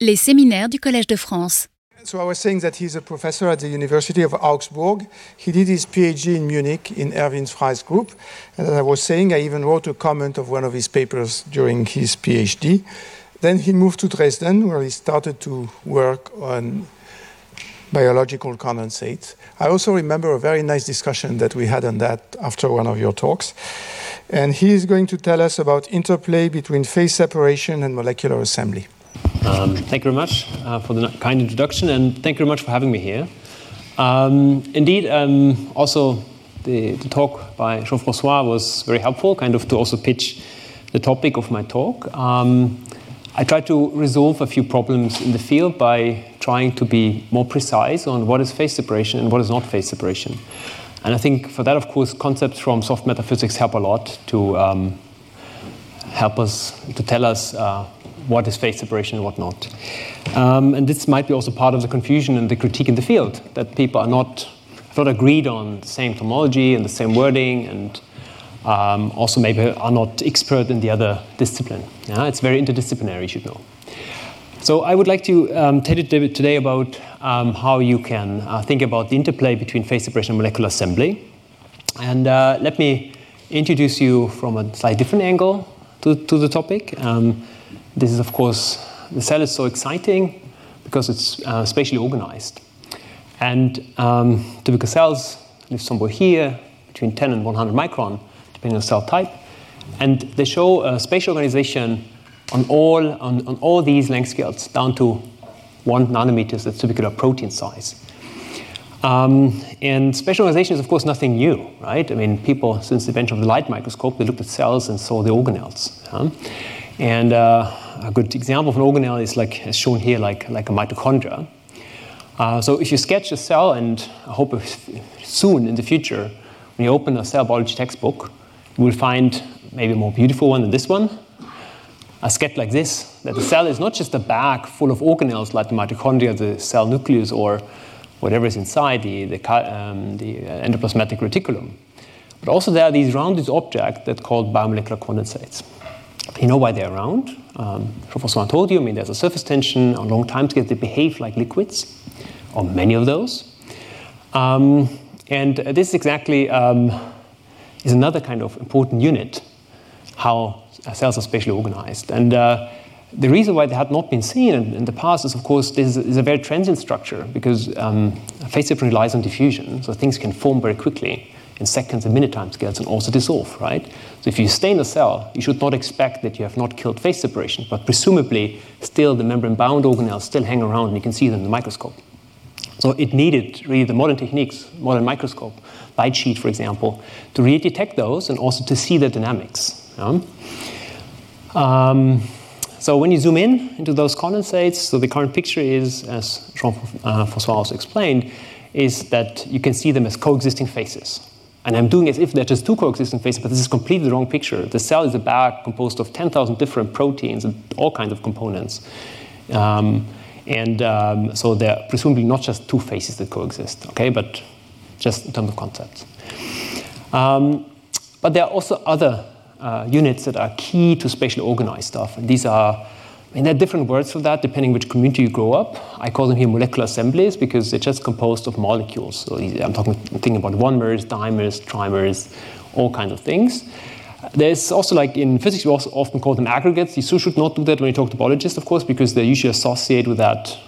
Les séminaires du Collège de France. So I was saying that he's a professor at the University of Augsburg. He did his PhD in Munich in Erwin Frey's group. And as I was saying, I even wrote a comment of one of his papers during his PhD. Then he moved to Dresden, where he started to work on biological condensates. I also remember a very nice discussion that we had on that after one of your talks. And he is going to tell us about interplay between phase separation and molecular assembly. Um, thank you very much uh, for the kind introduction, and thank you very much for having me here. Um, indeed, um, also the, the, talk by Jean-François was very helpful, kind of to also pitch the topic of my talk. Um, I tried to resolve a few problems in the field by trying to be more precise on what is phase separation and what is not phase separation. And I think for that, of course, concepts from soft matter physics help a lot to um, help us, to tell us uh, what is phase separation and what not. Um, and this might be also part of the confusion and the critique in the field, that people are not, not agreed on the same terminology and the same wording and um, also maybe are not expert in the other discipline. Yeah? It's very interdisciplinary, you should know. So I would like to um, tell you today about um, how you can uh, think about the interplay between phase separation and molecular assembly. And uh, let me introduce you from a slightly different angle to, to the topic. Um, this is, of course, the cell is so exciting because it's uh, spatially organized. And um, typical cells live somewhere here, between 10 and 100 micron, depending on cell type. And they show a spatial organization on all, on, on all these length scales, down to one nanometers, that's typical protein size. Um, and spatial organization is, of course, nothing new, right? I mean, people, since the invention of the light microscope, they looked at cells and saw the organelles. Yeah? And uh, a good example of an organelle is like as shown here, like, like a mitochondria. Uh, so if you sketch a cell, and I hope soon in the future, when you open a cell biology textbook, you will find maybe a more beautiful one than this one. A sketch like this, that the cell is not just a bag full of organelles like the mitochondria, the cell nucleus, or whatever is inside the, the, um, the endoplasmatic reticulum. But also there are these rounded objects that are called biomolecular condensates. You know why they're round. Um, Professor told you, I mean, there's a surface tension on long time scales, they behave like liquids, or many of those. Um, and this exactly um, is another kind of important unit, how cells are spatially organized. And uh, the reason why they had not been seen in, in the past is, of course, this is a very transient structure because um, phase separation relies on diffusion, so things can form very quickly in seconds and minute time scales and also dissolve, right? So if you stain a cell, you should not expect that you have not killed phase separation, but presumably still the membrane-bound organelles still hang around and you can see them in the microscope. So it needed really the modern techniques, modern microscope, light sheet, for example, to really detect those and also to see the dynamics. Um, so when you zoom in into those condensates, so the current picture is, as Jean-François uh, also explained, is that you can see them as coexisting phases. And I'm doing as if they're just two coexisting phases, but this is completely the wrong picture. The cell is a bag composed of 10,000 different proteins and all kinds of components. Um, and um, so they're presumably not just two phases that coexist, okay, but just in terms of concepts. Um, but there are also other uh, units that are key to spatially organized stuff. And these are Mean, there are different words for that depending which community you grow up. I call them here molecular assemblies because they're just composed of molecules. So I'm talking thinking about monomers, dimers, trimers, all kinds of things. There's also like in physics, we also often call them aggregates. You should not do that when you talk to biologists, of course, because they usually associate with that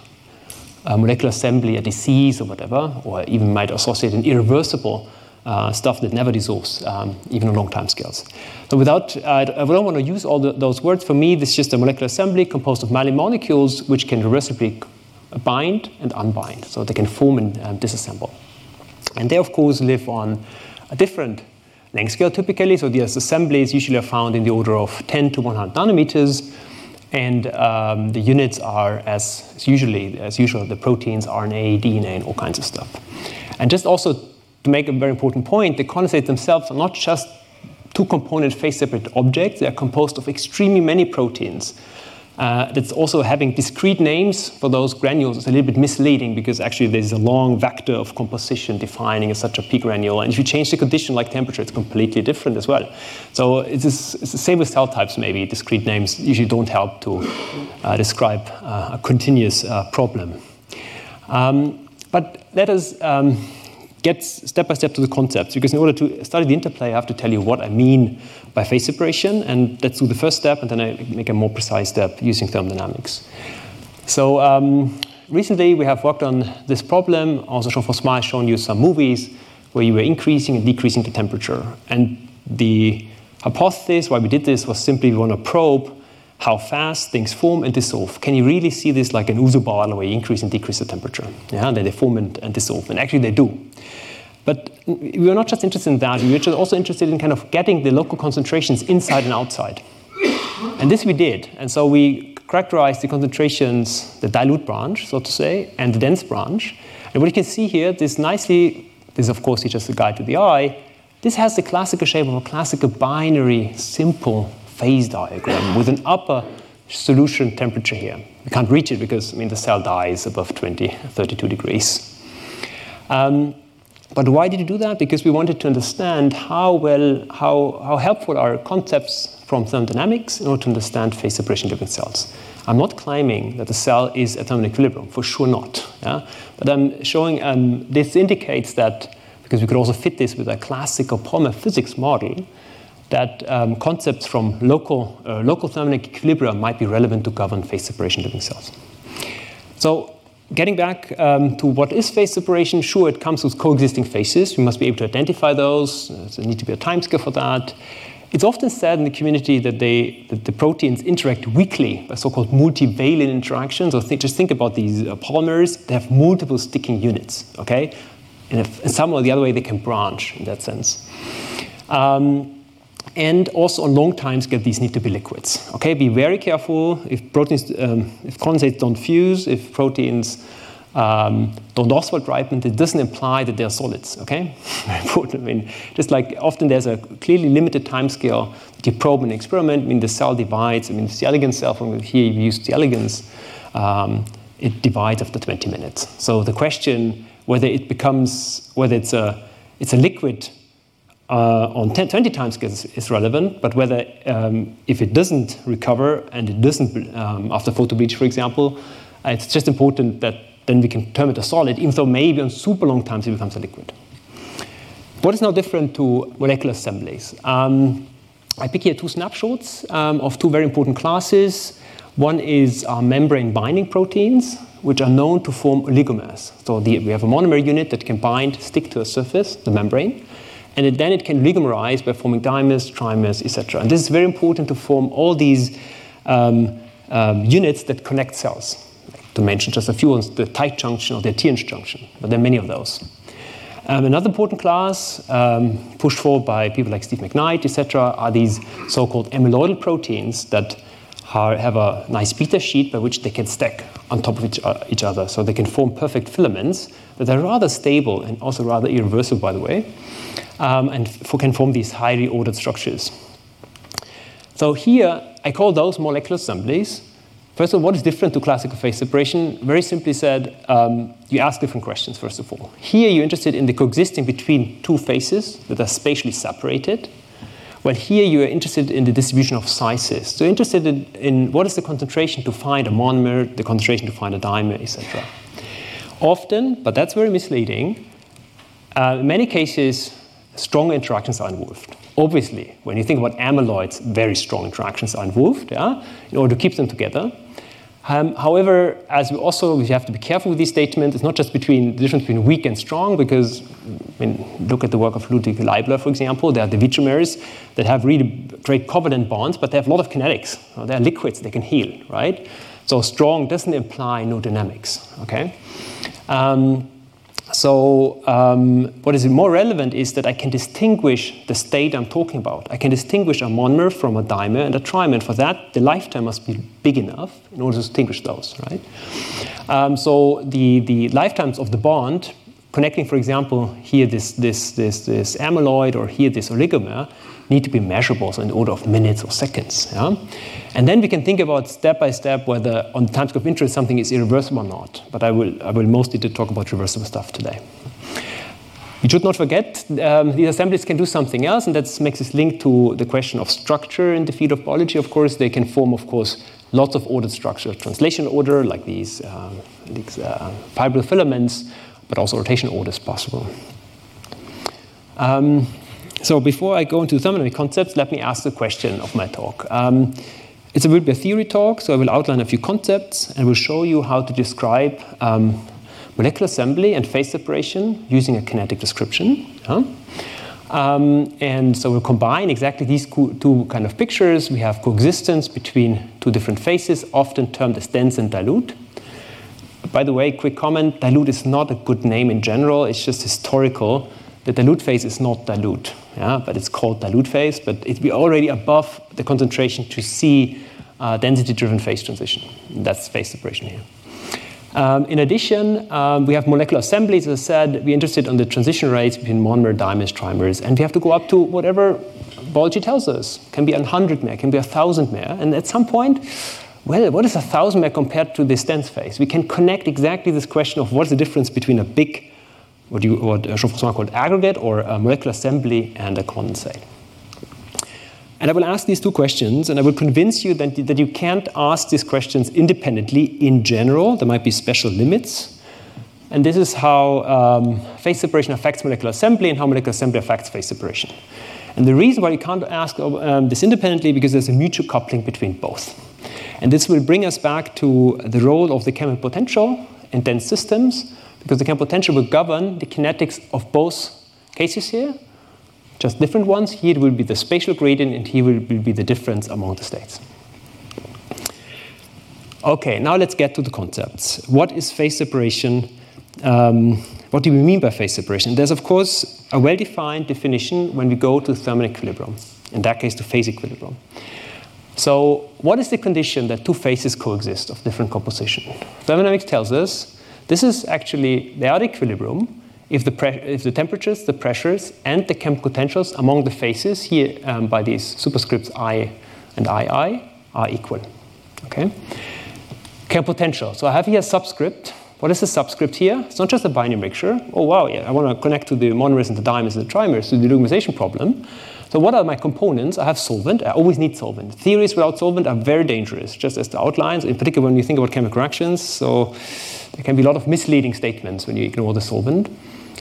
uh, molecular assembly a disease or whatever, or even might associate an irreversible uh, stuff that never dissolves, um, even on long time scales. So without, uh, I don't want to use all the, those words. For me, this is just a molecular assembly composed of many molecules which can reversibly bind and unbind. So they can form and um, disassemble. And they, of course, live on a different length scale typically. So these assemblies usually are found in the order of 10 to 100 nanometers. And um, the units are, as usually, as usual, the proteins, RNA, DNA, and all kinds of stuff. And just also to make a very important point, the condensates themselves are not just two component phase separate objects, they are composed of extremely many proteins Uh, that's also having discrete names for those granules is a little bit misleading because actually there's a long vector of composition defining such a p granule. And if you change the condition like temperature, it's completely different as well. So it's, it's the same with cell types, maybe. Discrete names usually don't help to uh, describe uh, a continuous uh, problem. Um, but let us um, get step by step to the concepts because in order to study the interplay, I have to tell you what I mean by phase separation, and let's do the first step, and then I make a more precise step using thermodynamics. So um, recently we have worked on this problem. Also, Jean-François has shown you some movies where you were increasing and decreasing the temperature. And the hypothesis why we did this was simply we want to probe how fast things form and dissolve. Can you really see this like an where you increase and decrease the temperature? Yeah, then they form and, and dissolve. And actually they do. But we are not just interested in that, we were also interested in kind of getting the local concentrations inside and outside. And this we did. And so we characterized the concentrations, the dilute branch, so to say, and the dense branch. And what you can see here, this nicely, this of course is just a guide to the eye, this has the classical shape of a classical binary, simple phase diagram with an upper solution temperature here. We can't reach it because I mean, the cell dies above 20, 32 degrees. Um, but why did you do that? Because we wanted to understand how well, how, how helpful are concepts from thermodynamics in order to understand phase separation living cells. I'm not claiming that the cell is at thermal equilibrium, for sure not. Yeah? But I'm showing um, this indicates that, because we could also fit this with a classical polymer physics model, that um, concepts from local, uh, local thermodynamic equilibrium might be relevant to govern phase separation living cells. So getting back um, to what is phase separation, sure, it comes with coexisting phases. We must be able to identify those. There needs to be a time scale for that. It's often said in the community that, they, that the proteins interact weakly by so-called multivalent interactions. Or just think about these uh, polymers. They have multiple sticking units, okay? And if, in some or the other way, they can branch in that sense. Um, and also on long time scale, these need to be liquids. Okay, be very careful if proteins, um, if condensates don't fuse, if proteins um, don't Ostwald ripen, it doesn't imply that they're solids. Okay, important. I mean, just like often there's a clearly limited time scale that you probe an experiment. I mean, the cell divides. I mean, it's the elegans cell from here you use the elegans. Um, it divides after 20 minutes. So the question whether it becomes whether it's a it's a liquid uh, on 10, 20 time scales is relevant, but whether um, if it doesn't recover and it doesn't um, after photo bleach, for example, uh, it's just important that then we can term it a solid, even though maybe on super long times it becomes a liquid. What is now different to molecular assemblies? Um, I pick here two snapshots um, of two very important classes. One is membrane binding proteins, which are known to form oligomers. So the, we have a monomer unit that can bind, stick to a surface, the membrane and then it can oligomerize by forming dimers, trimers, etc. And this is very important to form all these um, um, units that connect cells. To mention just a few ones, the tight junction or the adherence junction, but there are many of those. Um, another important class, um, pushed forward by people like Steve McKnight, etc., are these so-called amyloidal proteins that are, have a nice beta sheet by which they can stack on top of each, uh, each other. So they can form perfect filaments that are rather stable and also rather irreversible, by the way um, and can form these highly ordered structures. So here, I call those molecular assemblies. First of all, what is different to classical phase separation? Very simply said, um, you ask different questions, first of all. Here, you're interested in the coexisting between two phases that are spatially separated. Well, here you are interested in the distribution of sizes. So you're interested in, in what is the concentration to find a monomer, the concentration to find a dimer, etc. Often, but that's very misleading, uh, in many cases, strong interactions are involved. Obviously, when you think about amyloids, very strong interactions are involved yeah, in order to keep them together. Um, however, as we also we have to be careful with these statements, it's not just between the difference between weak and strong, because I mean, look at the work of Ludwig Leibler, for example. There are the vitrimers that have really great covalent bonds, but they have a lot of kinetics. They're liquids, they can heal, right? So strong doesn't imply no dynamics, okay? Um, so um, what is more relevant is that I can distinguish the state I'm talking about. I can distinguish a monomer from a dimer and a trimer. And for that, the lifetime must be big enough in order to distinguish those, right? Um, so the, the lifetimes of the bond, connecting, for example, here this, this, this, this amyloid or here this oligomer, need to be measurable, so in the order of minutes or seconds. Yeah? And then we can think about step by step whether on the timescale of interest something is irreversible or not. But I will, I will mostly talk about reversible stuff today. You should not forget um, these assemblies can do something else, and that makes this link to the question of structure in the field of biology. Of course, they can form, of course, lots of ordered structures, translation order, like these, um, these uh, fibril filaments, but also rotation order is possible. Um, so before I go into thermodynamic concepts, let me ask the question of my talk. Um, it will be a theory talk, so I will outline a few concepts and will show you how to describe um, molecular assembly and phase separation using a kinetic description. Um, and so we'll combine exactly these two kind of pictures. We have coexistence between two different phases, often termed as dense and dilute. By the way, quick comment dilute is not a good name in general, it's just historical. The dilute phase is not dilute, yeah, but it's called dilute phase, but we're already above the concentration to see uh, density driven phase transition. That's phase separation here. Um, in addition, um, we have molecular assemblies. As I said, we're interested in the transition rates between monomer, dimers, trimers, and we have to go up to whatever biology tells us. Can be 100 mer, can be 1,000 mer. And at some point, well, what is a 1,000 mer compared to this dense phase? We can connect exactly this question of what's the difference between a big, what, you, what Jean-François called aggregate, or a molecular assembly and a condensate. And I will ask these two questions, and I will convince you that, that you can't ask these questions independently in general. There might be special limits. And this is how um, phase separation affects molecular assembly and how molecular assembly affects phase separation. And the reason why you can't ask um, this independently because there's a mutual coupling between both. And this will bring us back to the role of the chemical potential in dense systems, because the potential will govern the kinetics of both cases here, just different ones. Here it will be the spatial gradient, and here will be the difference among the states. Okay, now let's get to the concepts. What is phase separation? Um, what do we mean by phase separation? There's, of course, a well defined definition when we go to thermal equilibrium, in that case, to phase equilibrium. So, what is the condition that two phases coexist of different composition? Thermodynamics tells us this is actually, they are equilibrium if the, if the temperatures, the pressures, and the chemical potentials among the phases here um, by these superscripts I and II are equal. Okay? Chemical potential. So I have here a subscript. What is the subscript here? It's not just a binary mixture. Oh, wow, yeah, I want to connect to the monomers and the dimers and the trimers to the oligomerization problem. So what are my components? I have solvent. I always need solvent. Theories without solvent are very dangerous, just as the outlines, in particular when you think about chemical reactions. So there can be a lot of misleading statements when you ignore the solvent.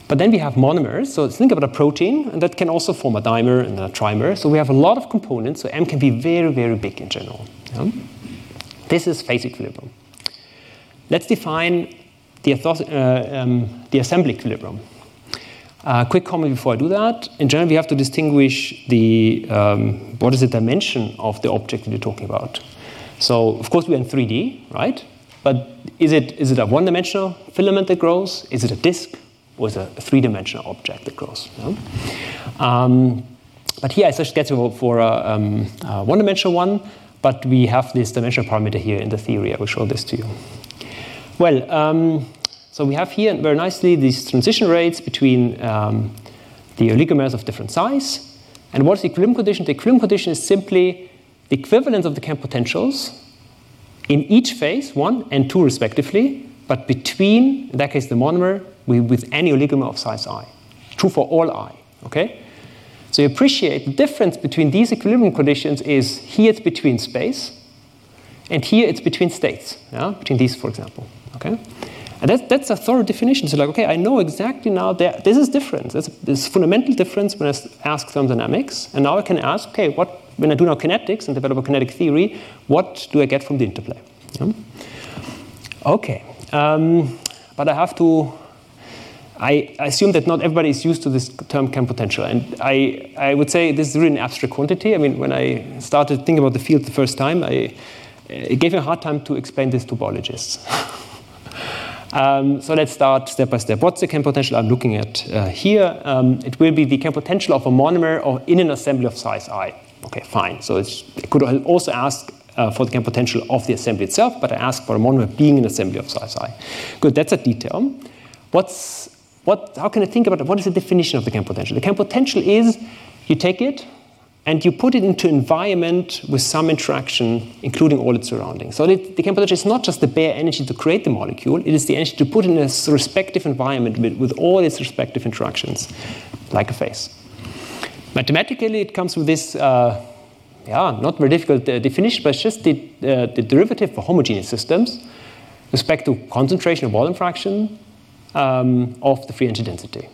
But then we have monomers. So think about a protein, and that can also form a dimer and a trimer. So we have a lot of components. So M can be very, very big in general. Yeah? This is phase equilibrium. Let's define the, uh, um, the assembly equilibrium. Uh, quick comment before I do that. In general, we have to distinguish the um, what is the dimension of the object that you're talking about. So, of course, we're in 3D, right? But is it is it a one-dimensional filament that grows? Is it a disk? was a three-dimensional object that grows. Um, but here I get for a, um, a one-dimensional one, but we have this dimensional parameter here in the theory. I will show this to you. Well, um, so we have here very nicely these transition rates between um, the oligomers of different size. And what's the equilibrium condition? The equilibrium condition is simply the equivalence of the camp potentials in each phase, one and two respectively, but between, in that case, the monomer with any oligomer of size i. True for all i. Okay? So you appreciate the difference between these equilibrium conditions is here it's between space, and here it's between states, yeah? between these, for example. Okay? And that's, that's a thorough definition. So, like, okay, I know exactly now that this is different. There's this fundamental difference when I ask thermodynamics. And now I can ask, okay, what, when I do now kinetics and develop a kinetic theory, what do I get from the interplay? Yeah? Okay. Um, but I have to I assume that not everybody is used to this term camp potential. And I, I would say this is really an abstract quantity. I mean, when I started thinking about the field the first time, I, it gave me a hard time to explain this to biologists. um, so let's start step by step. What's the camp potential I'm looking at uh, here? Um, it will be the camp potential of a monomer or in an assembly of size i. Okay, fine. So it could also ask uh, for the potential of the assembly itself, but I ask for a monomer being an assembly of size i. Good, that's a detail. What's what, how can I think about it? What is the definition of the camp potential? The camp potential is you take it and you put it into environment with some interaction, including all its surroundings. So the, the potential is not just the bare energy to create the molecule, it is the energy to put in a respective environment with, with all its respective interactions, like a phase. Mathematically, it comes with this, uh, yeah, not very difficult uh, definition, but it's just the, uh, the derivative for homogeneous systems respect to concentration of volume fraction um, of the free energy density.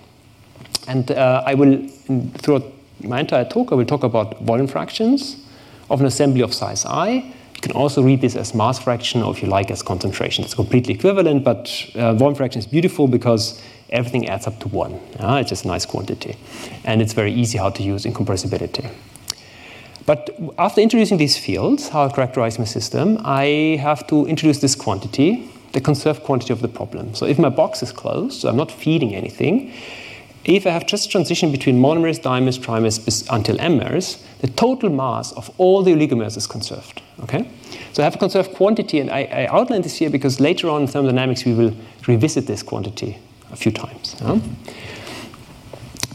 And uh, I will, throughout my entire talk, I will talk about volume fractions of an assembly of size i. You can also read this as mass fraction, or if you like, as concentration. It's completely equivalent, but uh, volume fraction is beautiful because everything adds up to one. Uh, it's just a nice quantity. And it's very easy how to use in compressibility. But after introducing these fields, how I characterize my system, I have to introduce this quantity, the conserved quantity of the problem. So if my box is closed, so I'm not feeding anything, if I have just transition between monomers, dimers, trimers until m-mers, the total mass of all the oligomers is conserved. Okay? So I have a conserved quantity, and I, I outline this here because later on in thermodynamics we will revisit this quantity a few times. Yeah?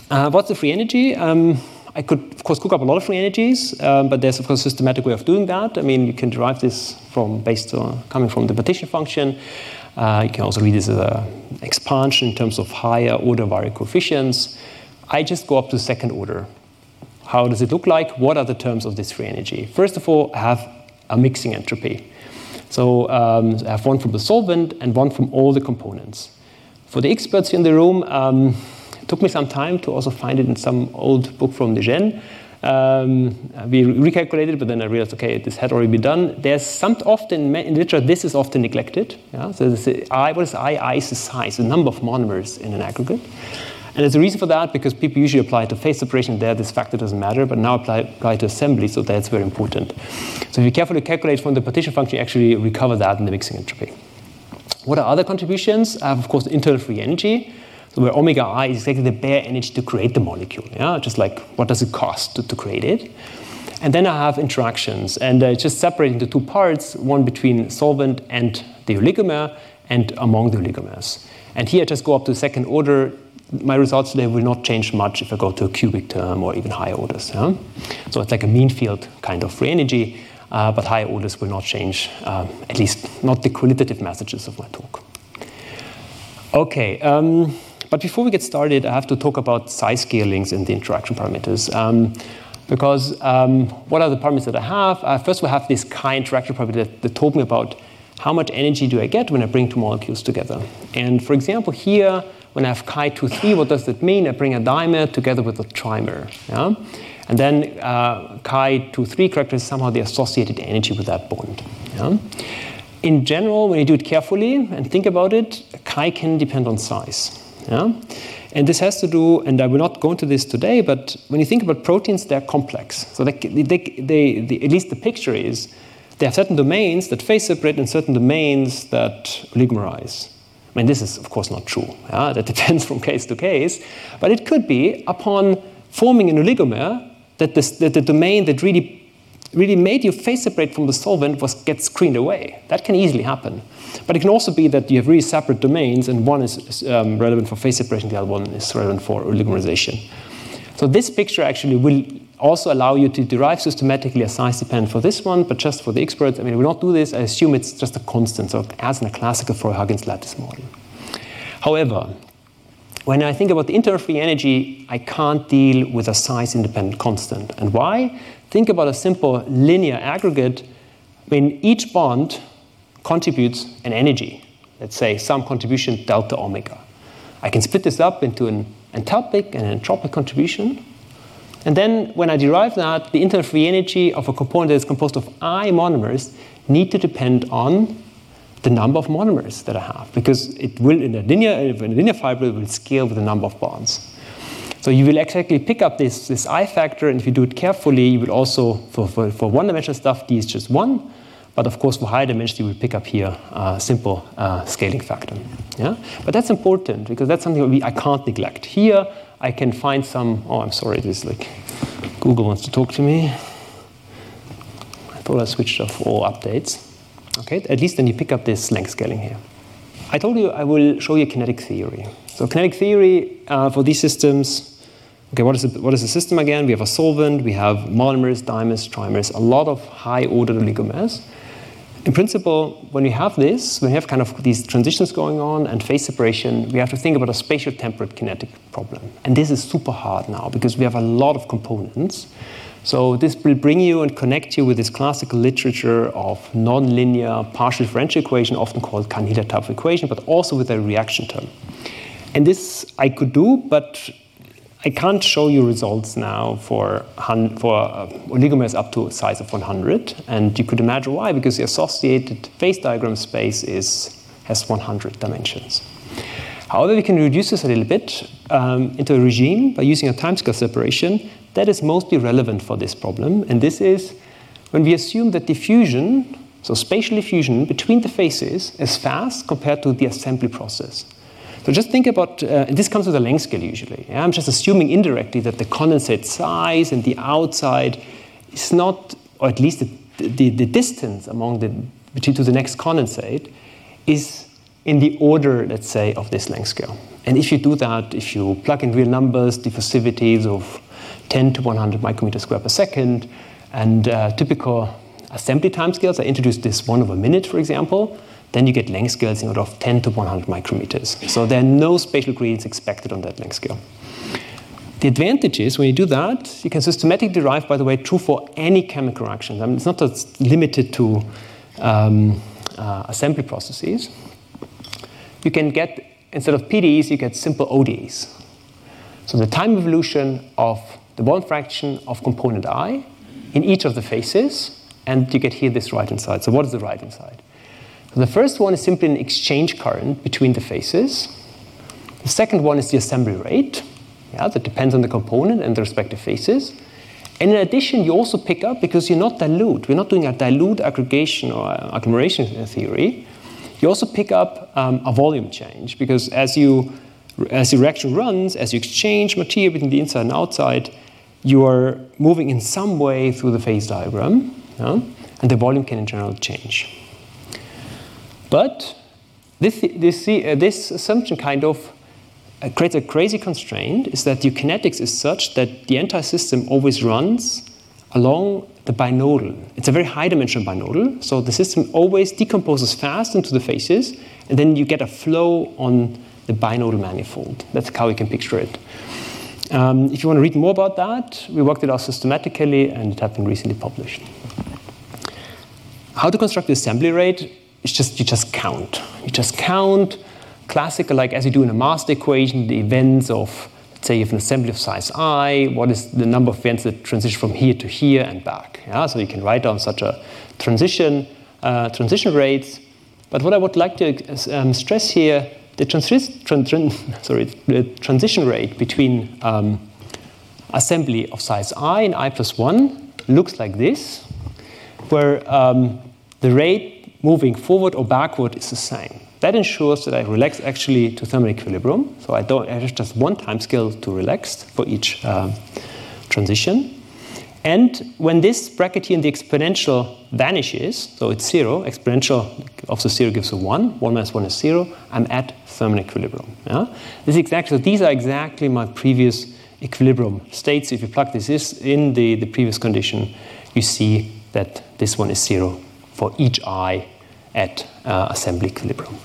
Uh, what's the free energy? Um, I could, of course, cook up a lot of free energies, um, but there's, of course, a systematic way of doing that. I mean, you can derive this from based on coming from the partition function. Uh, you can also read this as an expansion in terms of higher order virial coefficients. I just go up to second order. How does it look like? What are the terms of this free energy? First of all, I have a mixing entropy. So um, I have one from the solvent and one from all the components. For the experts in the room, um, it took me some time to also find it in some old book from de Gennes. Um, we recalculated, but then I realized, okay, this had already been done. There's some often in literature this is often neglected. Yeah? So this is I, what is I? I is the size, the number of monomers in an aggregate. And there's a reason for that because people usually apply to phase separation there, this factor doesn't matter, but now apply, apply to assembly, so that's very important. So if you carefully calculate from the partition function, you actually recover that in the mixing entropy. What are other contributions? I have, of course, internal free energy. So where omega i is exactly the bare energy to create the molecule. Yeah, just like what does it cost to, to create it. And then I have interactions, and uh, just separating the two parts, one between solvent and the oligomer, and among the oligomers. And here I just go up to second order. My results today will not change much if I go to a cubic term or even higher orders. Yeah? So it's like a mean field kind of free energy, but higher orders will not change, um, at least not the qualitative messages of my talk. Okay. Um, but before we get started, I have to talk about size scalings and the interaction parameters. Um, because um, what are the parameters that I have? Uh, first, we have this chi interaction parameter that, that, told me about how much energy do I get when I bring two molecules together. And for example, here, when I have chi 2, 3, what does that mean? I bring a dimer together with a trimer. Yeah? And then uh, chi 2, 3 characterizes somehow the associated energy with that bond. Yeah? In general, when you do it carefully and think about it, chi can depend on size. Yeah? And this has to do, and I will not go into this today, but when you think about proteins, they're complex. So they, they, they, they, at least the picture is they have certain domains that phase separate and certain domains that oligomerize. I mean, this is, of course, not true. Yeah? That depends from case to case. But it could be upon forming an oligomer that, this, that the domain that really really made you phase separate from the solvent was get screened away. That can easily happen. But it can also be that you have really separate domains, and one is um, relevant for phase separation, the other one is relevant for oligomerization. So this picture actually will also allow you to derive systematically a size dependent for this one, but just for the experts, I mean, we not do this. I assume it's just a constant, so as in a classical Flory-Huggins lattice model. However, when I think about the internal free energy, I can't deal with a size independent constant. And why? Think about a simple linear aggregate. When each bond contributes an energy, let's say some contribution delta omega. I can split this up into an enthalpic and an entropic contribution. And then when I derive that, the internal free energy of a component that is composed of I monomers need to depend on the number of monomers that I have, because it will, in a linear, in a linear fiber, it will scale with the number of bonds. So you will exactly pick up this, this I factor, and if you do it carefully, you will also, for, for, for one-dimensional stuff, d is just 1. But of course, for higher dimensions, you will pick up here a simple uh, scaling factor. Yeah? But that's important, because that's something we, I can't neglect. Here, I can find some, oh, I'm sorry, this is like, Google wants to talk to me. I thought I switched off all updates. Okay, at least then you pick up this length scaling here. I told you I will show you kinetic theory. So kinetic theory uh, for these systems Okay, what is, the, what is the system again? We have a solvent, we have monomers, dimers, trimers, a lot of high order oligomers. In principle, when we have this, when we have kind of these transitions going on and phase separation, we have to think about a spatial temperate kinetic problem. And this is super hard now because we have a lot of components. So this will bring you and connect you with this classical literature of nonlinear partial differential equation, often called of equation, but also with a reaction term. And this I could do, but I can't show you results now for, for uh, oligomers up to a size of 100. And you could imagine why, because the associated phase diagram space is, has 100 dimensions. However, we can reduce this a little bit um, into a regime by using a timescale separation that is mostly relevant for this problem. And this is when we assume that diffusion, so spatial diffusion between the phases, is fast compared to the assembly process. So just think about, uh, this comes with a length scale usually. Yeah? I'm just assuming indirectly that the condensate size and the outside is not, or at least the, the, the distance among the, between to the next condensate is in the order, let's say, of this length scale. And if you do that, if you plug in real numbers, diffusivities of 10 to 100 micrometers square per second, and uh, typical assembly timescales, I introduced this one over a minute, for example, then you get length scales in order of 10 to 100 micrometers. So there are no spatial gradients expected on that length scale. The advantage is when you do that, you can systematically derive, by the way, true for any chemical reaction. I mean, it's not just limited to um, uh, assembly processes. You can get, instead of PDEs, you get simple ODEs. So the time evolution of the volume fraction of component I in each of the faces, and you get here this right hand side. So what is the right hand side? The first one is simply an exchange current between the faces. The second one is the assembly rate. Yeah, that depends on the component and the respective faces. And in addition, you also pick up, because you're not dilute, we're not doing a dilute aggregation or agglomeration theory, you also pick up um, a volume change, because as you as the reaction runs, as you exchange material between the inside and outside, you are moving in some way through the phase diagram, yeah? and the volume can in general change. But this, this, uh, this assumption kind of uh, creates a crazy constraint is that your kinetics is such that the entire system always runs along the binodal. It's a very high dimensional binodal, so the system always decomposes fast into the phases, and then you get a flow on the binodal manifold. That's how you can picture it. Um, if you want to read more about that, we worked it out systematically, and it has been recently published. How to construct the assembly rate it's just you just count. You just count classical, like as you do in a master equation, the events of, say, you have an assembly of size i, what is the number of events that transition from here to here and back. Yeah? So you can write down such a transition, uh, transition rates. But what I would like to um, stress here, the tran- tran- sorry, the transition rate between um, assembly of size i and i plus 1 looks like this, where um, the rate moving forward or backward is the same. That ensures that I relax actually to thermal equilibrium. So I don't have just one time scale to relax for each um, transition. And when this bracket here in the exponential vanishes, so it's zero, exponential of the zero gives a one, one minus one is zero, I'm at thermal equilibrium. Yeah? This exactly, so these are exactly my previous equilibrium states. If you plug this in the, the previous condition, you see that this one is zero for each I at uh, assembly equilibrium.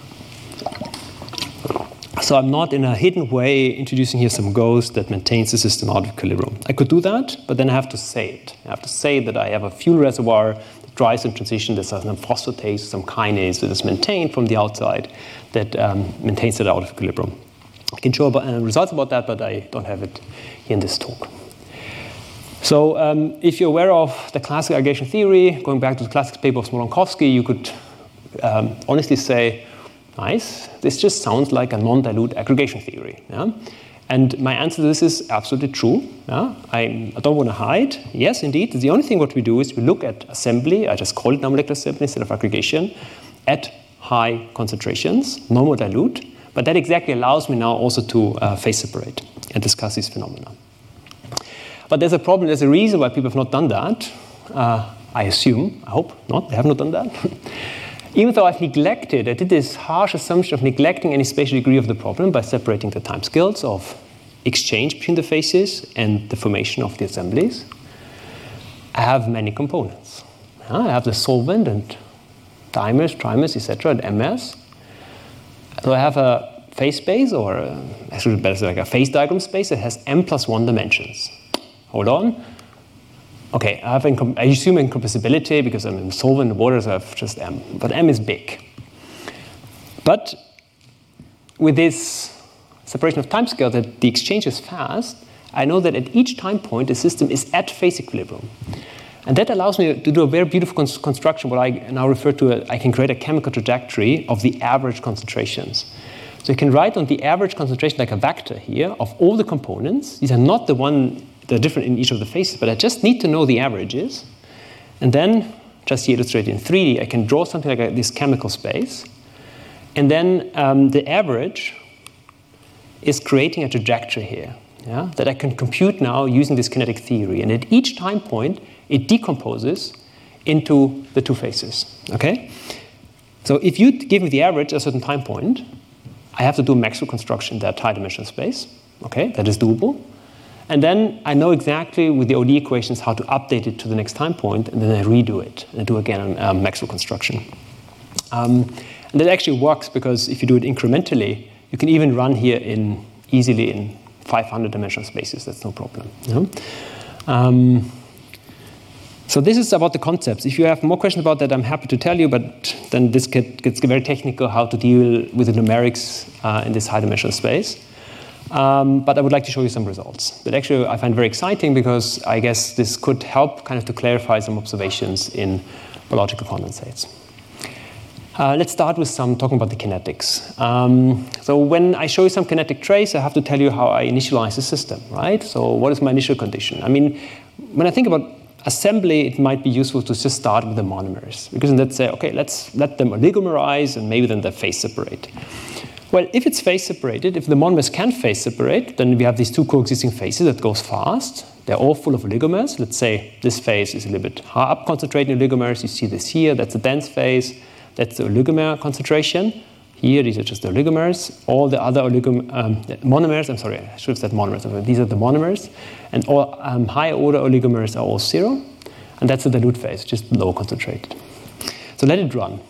So I'm not in a hidden way introducing here some ghost that maintains the system out of equilibrium. I could do that, but then I have to say it. I have to say that I have a fuel reservoir drives some transition, there's some phosphatase, some kinase that is maintained from the outside that um, maintains it out of equilibrium. I can show about, uh, results about that, but I don't have it in this talk. So um, if you're aware of the classic aggregation theory, going back to the classic paper of Smoluchowski, you could um, honestly say, nice, this just sounds like a non-dilute aggregation theory. Yeah? And my answer to this is absolutely true. Yeah? I, I, don't want to hide. Yes, indeed. The only thing what we do is we look at assembly, I just call it non-molecular assembly instead of aggregation, at high concentrations, normal dilute. But that exactly allows me now also to uh, phase separate and discuss these phenomena. But there's a problem, there's a reason why people have not done that. Uh, I assume, I hope not, they have not done that. Even though I've neglected, I did this harsh assumption of neglecting any spatial degree of the problem by separating the time scales of exchange between the phases and the formation of the assemblies, I have many components. I have the solvent and dimers, trimers, etc., and MS. So I have a phase space, or a, actually better say like a phase diagram space that has m plus one dimensions. Hold on. Okay, I, have I assume incompressibility because I'm in solvent water, so I have just m. But m is big. But with this separation of time scale that the exchange is fast, I know that at each time point the system is at phase equilibrium. And that allows me to do a very beautiful construction, what I now refer to, a, I can create a chemical trajectory of the average concentrations. So you can write on the average concentration like a vector here of all the components. These are not the one, they're different in each of the phases, but I just need to know the averages. And then, just to illustrate in 3D, I can draw something like this chemical space. And then um, the average is creating a trajectory here yeah, that I can compute now using this kinetic theory. And at each time point, it decomposes into the two phases. Okay? So if you give me the average at a certain time point, I have to do a Maxwell construction in that high dimensional space. Okay, that is doable. And then I know exactly with the ODE equations how to update it to the next time point, and then I redo it and I do again a um, Maxwell construction. Um, and that actually works because if you do it incrementally, you can even run here in easily in 500 dimensional spaces. That's no problem. Um, so this is about the concepts. If you have more questions about that, I'm happy to tell you, but then this get, gets very technical how to deal with the numerics uh, in this high dimensional space. Um, but I would like to show you some results that actually I find very exciting because I guess this could help kind of to clarify some observations in biological condensates. Uh, let's start with some talking about the kinetics. Um, so when I show you some kinetic trace, I have to tell you how I initialize the system, right? So what is my initial condition? I mean, when I think about assembly, it might be useful to just start with the monomers because then let's say, okay, let's let them oligomerize and maybe then they phase separate. Well, if it's phase separated, if the monomers can phase separate, then we have these two coexisting phases that goes fast. They're all full of oligomers. Let's say this phase is a little bit high up concentrated oligomers. You see this here. That's a dense phase. That's the oligomer concentration. Here, these are just the oligomers. All the other oligom um, monomers, I'm sorry, I should have said monomers. These are the monomers. And all um, higher order oligomers are all zero. And that's the dilute phase, just low concentrated. So let it run.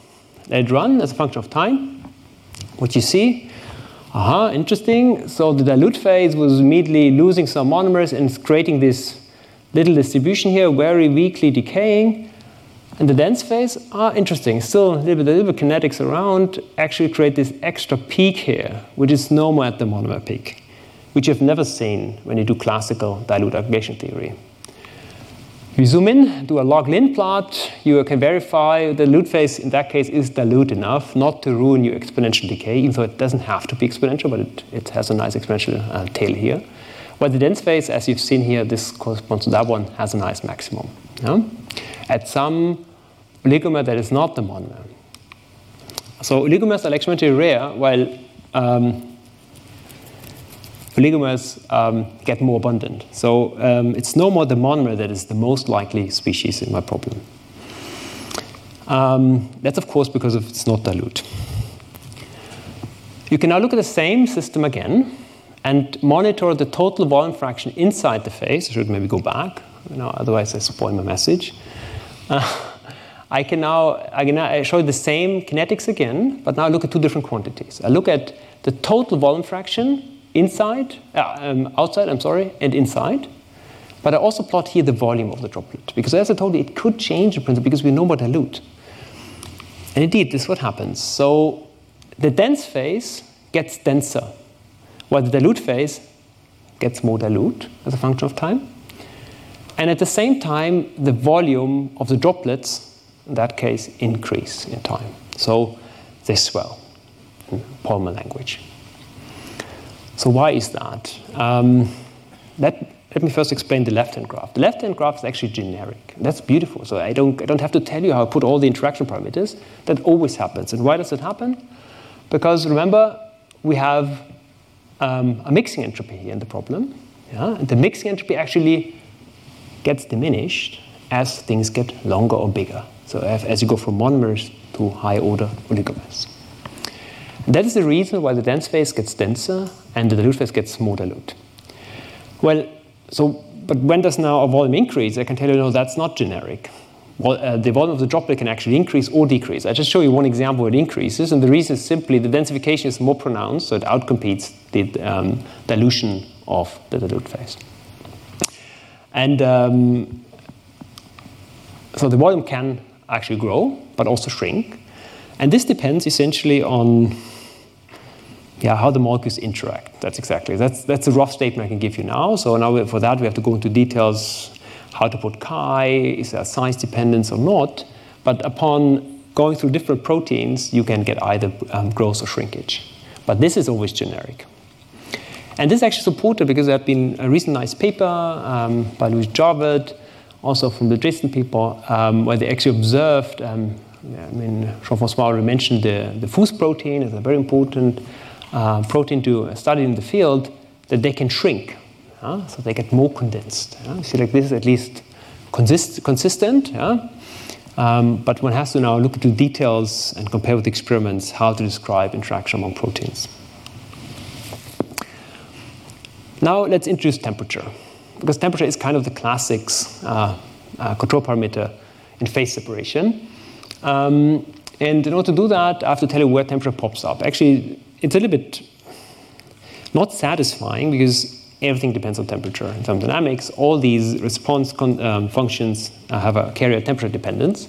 Let it run as a function of time. What you see, aha, interesting. So the dilute phase was immediately losing some monomers and creating this little distribution here, very weakly decaying. And the dense phase are interesting. Still a little bit, a little bit kinetics around actually create this extra peak here, which is normal at the monomer peak, which you've never seen when you do classical dilute aggregation theory. You zoom in, do a log ln plot, you can verify the dilute phase in that case is dilute enough not to ruin your exponential decay, even though it doesn't have to be exponential, but it, it has a nice exponential uh, tail here. While the dense phase, as you've seen here, this corresponds to that one, has a nice maximum. Yeah? At some oligomer that is not the monomer. So oligomers are experimentally rare, while um, oligomers um, get more abundant. So um, it's no more the monomer that is the most likely species in my problem. Um, that's of course because of it's not dilute. You can now look at the same system again and monitor the total volume fraction inside the phase. I should maybe go back, you know, otherwise I spoil my message. Uh, I can now I can now show you the same kinetics again, but now look at two different quantities. I look at the total volume fraction inside, uh, um, outside, I'm sorry, and inside. But I also plot here the volume of the droplet, because as I told you, it could change the principle because we know about dilute. And indeed, this is what happens. So the dense phase gets denser, while the dilute phase gets more dilute as a function of time. And at the same time, the volume of the droplets in that case, increase in time. So they swell in polymer language. So why is that? Um, let, let me first explain the left-hand graph. The left-hand graph is actually generic. That's beautiful. So I don't, I don't have to tell you how I put all the interaction parameters. That always happens. And why does it happen? Because remember, we have um, a mixing entropy here in the problem. Yeah? And the mixing entropy actually gets diminished as things get longer or bigger. So as you go from monomers to high order oligomers. That is the reason why the dense phase gets denser and the dilute phase gets more dilute. Well, so, but when does now a volume increase? I can tell you, no, that's not generic. Well, uh, the volume of the droplet can actually increase or decrease. I just show you one example where it increases, and the reason is simply the densification is more pronounced, so it outcompetes the um, dilution of the dilute phase. And um, so the volume can actually grow, but also shrink. And this depends essentially on yeah, how the molecules interact. That's exactly. That's, that's a rough statement I can give you now. So now for that, we have to go into details how to put chi, is there size dependence or not. But upon going through different proteins, you can get either um, growth or shrinkage. But this is always generic. And this is actually supported because there had been a recent nice paper um, by Louis Jawerth, also from the Dresden people, um, where they actually observed, um, I mean, Jean-François already mentioned the, the FUS protein is a very important uh, protein to study in the field, that they can shrink. Uh, so they get more condensed. Yeah? See, like this is at least consist- consistent. Yeah? Um, but one has to now look into details and compare with experiments how to describe interaction among proteins. Now let's introduce temperature, because temperature is kind of the classics uh, uh, control parameter in phase separation. Um, and in order to do that, I have to tell you where temperature pops up. Actually, it's a little bit not satisfying because everything depends on temperature in thermodynamics. All these response um, functions have a carrier temperature dependence.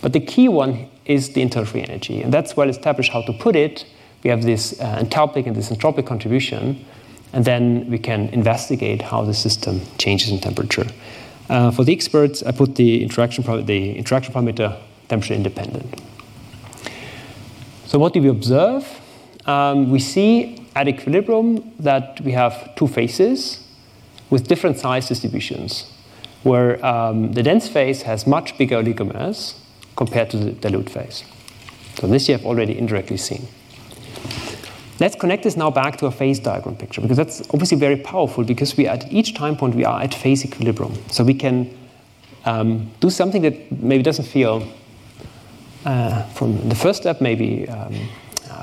But the key one is the internal free energy, and that's well established how to put it. We have this uh, enthalpic and this entropic contribution, and then we can investigate how the system changes in temperature. Uh, for the experts, I put the interaction, the interaction parameter temperature independent. So what do we observe? Um, we see at equilibrium that we have two phases with different size distributions, where um, the dense phase has much bigger oligomers compared to the dilute phase. So this you have already indirectly seen. Let's connect this now back to a phase diagram picture because that's obviously very powerful because we at each time point we are at phase equilibrium. So we can um, do something that maybe doesn't feel uh, from the first step maybe um,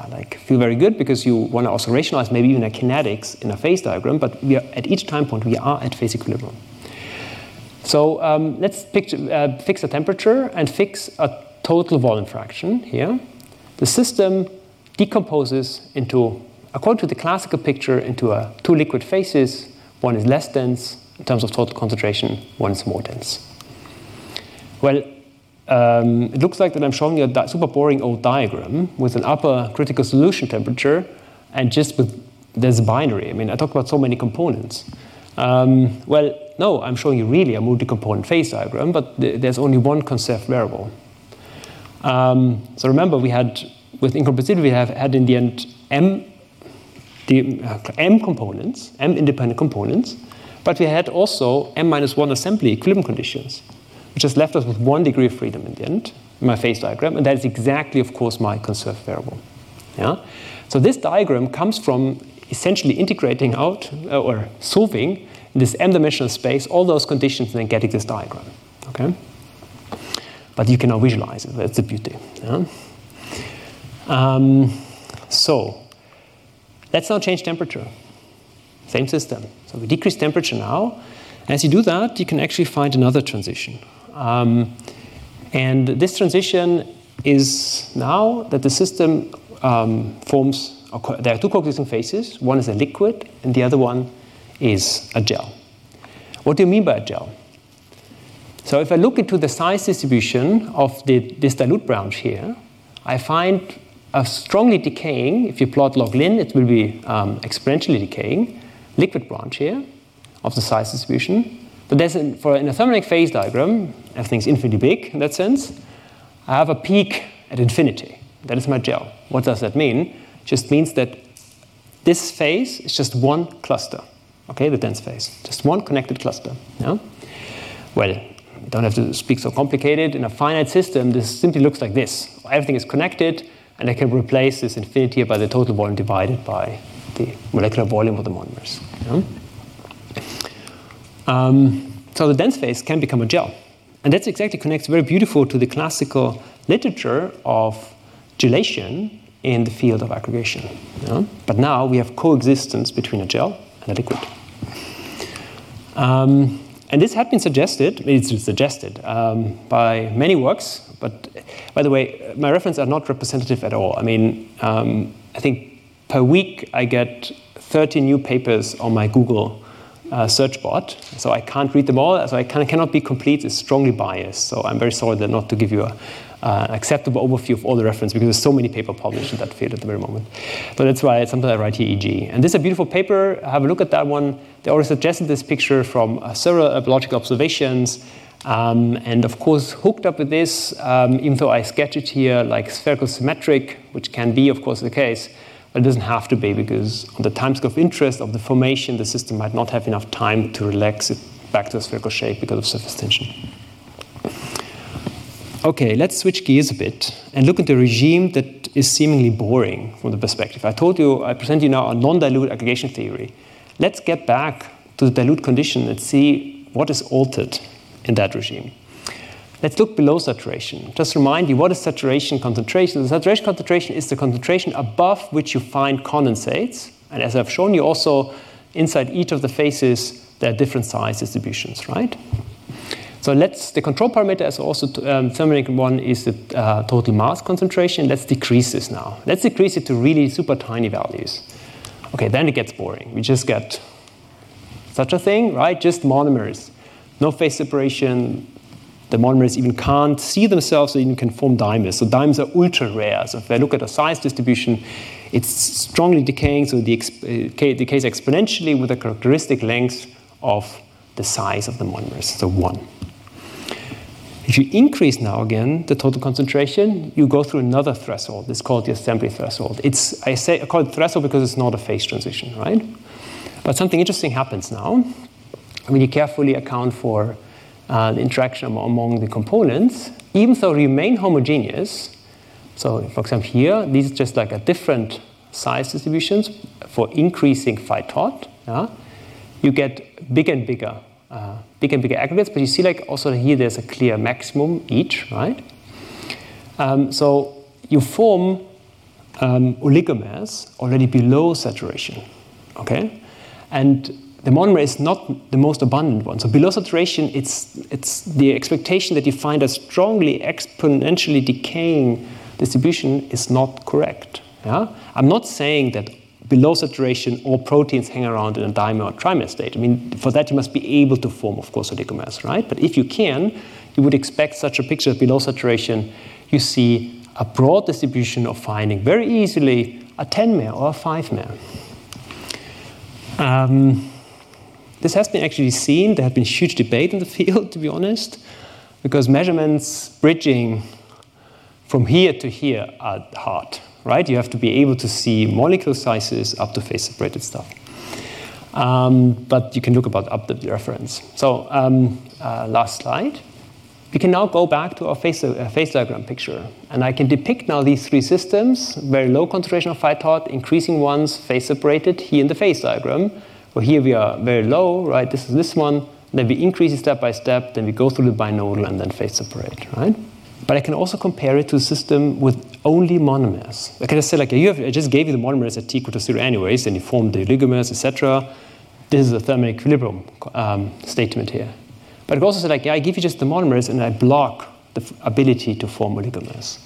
like feel very good because you want to also rationalize maybe even a kinetics in a phase diagram, but we are, at each time point we are at phase equilibrium. So um, let's picture, uh, fix a temperature and fix a total volume fraction here. The system decomposes into, according to the classical picture, into a, two liquid phases. One is less dense in terms of total concentration, one is more dense. Well, um, it looks like that I'm showing you a super boring old diagram with an upper critical solution temperature and just with there's a binary. I mean, I talk about so many components. Um, well, no, I'm showing you really a multi-component phase diagram, but th- there's only one conserved variable. Um, so remember, we had with incompressibility, we have had in the end m, the, uh, m components, m independent components, but we had also m minus one assembly equilibrium conditions which has left us with one degree of freedom in the end, in my phase diagram, and that is exactly, of course, my conserved variable. Yeah? So this diagram comes from essentially integrating out uh, or solving in this m-dimensional space all those conditions and then getting this diagram. Okay? But you can now visualize it. That's the beauty. Yeah? Um, so let's now change temperature. Same system. So we decrease temperature now. As you do that, you can actually find another transition. Um, and this transition is now that the system um, forms, there are two coexisting phases. One is a liquid, and the other one is a gel. What do you mean by a gel? So if I look into the size distribution of the, this dilute branch here, I find a strongly decaying, if you plot log ln, it will be um, exponentially decaying, liquid branch here of the size distribution. But for an thermodynamic phase diagram, everything's infinitely big in that sense. I have a peak at infinity. That is my gel. What does that mean? It just means that this phase is just one cluster. Okay, the dense phase, just one connected cluster. Yeah? Well, you don't have to speak so complicated. In a finite system, this simply looks like this. Everything is connected, and I can replace this infinity by the total volume divided by the molecular volume of the monomers. Yeah? Um, so the dense phase can become a gel. And that exactly connects very beautiful to the classical literature of gelation in the field of aggregation. But now we have coexistence between a gel and a liquid. Um, and this had been suggested, it's suggested um, by many works, but by the way, my references are not representative at all. I mean, um, I think per week I get 30 new papers on my Google uh, search bot, so I can't read them all, so I can, cannot be complete, it's strongly biased. So I'm very sorry that not to give you a, uh, acceptable overview of all the reference because there's so many papers published in that field at the very moment. So that's why sometimes I write here EG. And this is a beautiful paper. Have a look at that one. They already suggested this picture from uh, several epological observations. Um, and of course, hooked up with this, um, even though I sketch it here like spherical symmetric, which can be, of course, the case, but it doesn't have to be because on the timescale of interest of the formation, the system might not have enough time to relax it back to a spherical shape because of surface tension. Okay, let's switch gears a bit and look at the regime that is seemingly boring from the perspective. I told you, I present you now a non-dilute aggregation theory. Let's get back to the dilute condition and see what is altered in that regime. Let's look below saturation. Just remind you, what is saturation concentration? The saturation concentration is the concentration above which you find condensates. And as I've shown you also, inside each of the phases, there are different size distributions, right? So let's, the control parameter is also um, thermodynamic one is the uh, total mass concentration. Let's decrease this now. Let's decrease it to really super tiny values. Okay, then it gets boring. We just get such a thing, right? Just monomers. No phase separation. The monomers even can't see themselves, so even can form dimers. So dimers are ultra rare. So if I look at a size distribution, it's strongly decaying, so it uh, decays exponentially with a characteristic length of the size of the monomers, so 1. If you increase now again the total concentration, you go through another threshold. It's called the assembly threshold. It's, I, say, I call it threshold because it's not a phase transition, right? But something interesting happens now. When you carefully account for uh, the interaction among the components, even though remain homogeneous, so for example here, these are just like a different size distributions for increasing phi tot, yeah? you get bigger and bigger uh, bigger and bigger aggregates, but you see like also here there's a clear maximum each, right? Um, so you form um, oligomers already below saturation, okay? And the monomer is not the most abundant one. So below saturation, it's, it's the expectation that you find a strongly exponentially decaying distribution is not correct. Yeah? I'm not saying that below saturation, all proteins hang around in a dimer or trimer state. I mean, for that you must be able to form, of course, oligomers, right? But if you can, you would expect such a picture below saturation. You see a broad distribution of finding very easily a 10 mer or a 5 mer. Um, this has been actually seen. There has been huge debate in the field, to be honest, because measurements bridging from here to here are hard right? You have to be able to see molecule sizes up to phase separated stuff. Um, but you can look about up the reference. So um, uh, last slide. We can now go back to our phase, uh, phase diagram picture. And I can depict now these three systems, very low concentration of phi tot, increasing ones, phase separated, here in the phase diagram. Well, here we are very low, right? This is this one. Then we increase it step by step, then we go through the binodal and then phase separate, right? But I can also compare it to a system with only monomers. I can just say, like, have, I just gave you the monomers at t equal to zero anyways, and you form the oligomers, etc. This is a thermal equilibrium um, statement here. But I can also say, like, yeah, I give you just the monomers, and I block the ability to form oligomers.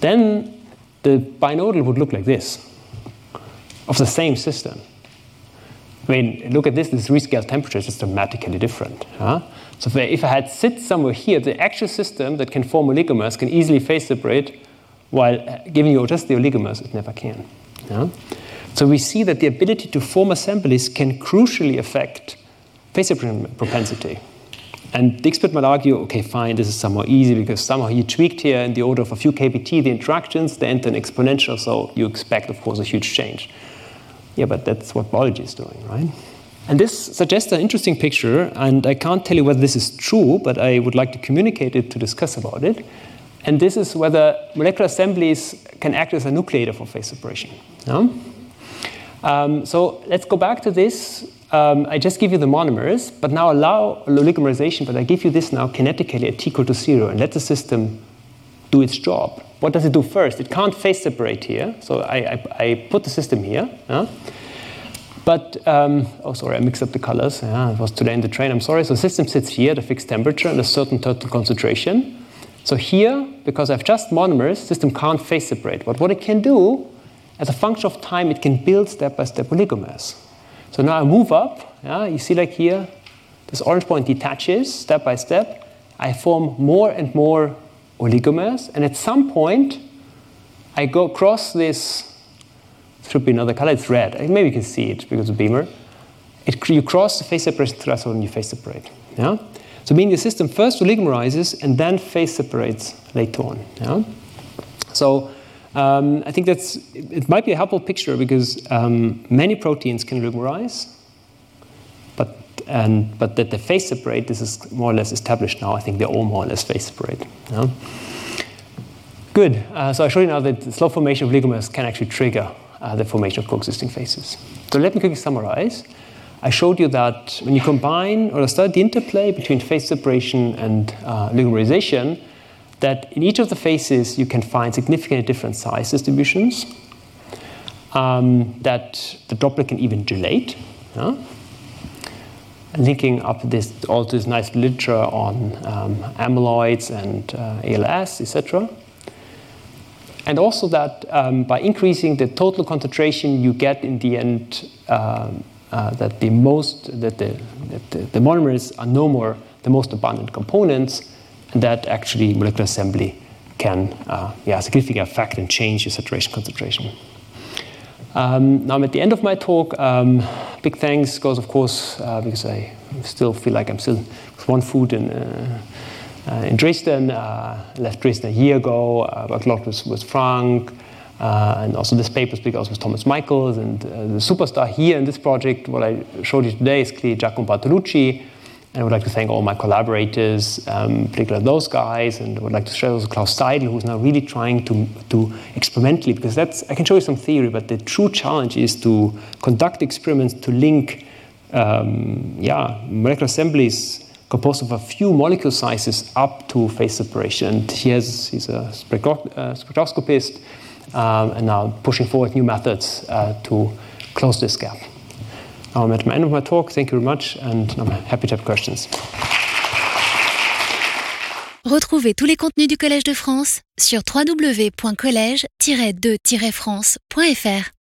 Then the binodal would look like this, of the same system. I mean, look at this, this rescale temperature is dramatically different. Huh? So if I had sit somewhere here, the actual system that can form oligomers can easily phase separate, while uh, giving you just the oligomers, it never can. Yeah? So we see that the ability to form assemblies can crucially affect phase separation propensity. And the expert might argue, okay, fine, this is somehow easy because somehow you tweaked here in the order of a few kBT the interactions, they enter an exponential, so you expect, of course, a huge change. Yeah, but that's what biology is doing, right? And this suggests an interesting picture, and I can't tell you whether this is true, but I would like to communicate it to discuss about it. And this is whether molecular assemblies can act as a nucleator for phase separation. Yeah? Um, so let's go back to this. Um, I just give you the monomers, but now allow oligomerization, but I give you this now kinetically at t equal to zero and let the system do its job. What does it do first? It can't phase separate here, so I, I, I put the system here. Yeah? But, um, oh, sorry, I mixed up the colors. Yeah, it was today in the train, I'm sorry. So the system sits here at a fixed temperature and a certain total concentration. So here, because I have just monomers, the system can't phase separate. But what it can do, as a function of time, it can build step-by-step oligomers. So now I move up. Yeah, you see like here, this orange point detaches step by step. I form more and more oligomers. And at some point, I go across this should be another color. It's red. Maybe you can see it because of beamer. It, you cross the phase separation threshold and you phase separate. Yeah? So meaning the system first oligomerizes and then phase separates later on. Yeah? So um, I think that's it might be a helpful picture because um, many proteins can oligomerize, and but that they phase separate this is more or less established now. I think they're all more or less phase separate. Yeah? Good. Uh, so I showed you now that the slow formation of oligomers can actually trigger uh, the formation of coexisting phases. So let me quickly summarize. I showed you that when you combine or study the interplay between phase separation and uh, that in each of the phases you can find significantly different size distributions, um, that the droplet can even gelate. Yeah? Linking up this all this nice literature on um, amyloids and uh, ALS, etc and also that um, by increasing the total concentration, you get in the end um, uh, that the most that the, that the, the, monomers are no more the most abundant components, and that actually molecular assembly can uh, yeah significantly affect and change your saturation concentration. Um, now I'm at the end of my talk. Um, big thanks goes, of course, uh, because I still feel like I'm still with one foot in uh, uh, in Dresden. Uh, left Dresden a year ago. Uh, worked a lot with, with Frank. Uh, and also this paper speaks also with Thomas Michaels and uh, the superstar here in this project, what I showed you today is clearly Giacomo Bartolucci. And I would like to thank all my collaborators, um, particularly those guys, and I would like to show also Claus Seidel, who's now really trying to, to experimentally, because that's, I can show you some theory, but the true challenge is to conduct experiments to link um, yeah, molecular assemblies composed of a few molecule sizes up to phase separation. And he has, he's a uh, spectroscopist um, and now pushing forward new methods uh, to close this gap. I'm at the end of my talk. Thank you very much, and I'm happy to have questions. Retrouvez tous les contenus du Collège de France sur www.colège-2-france.fr.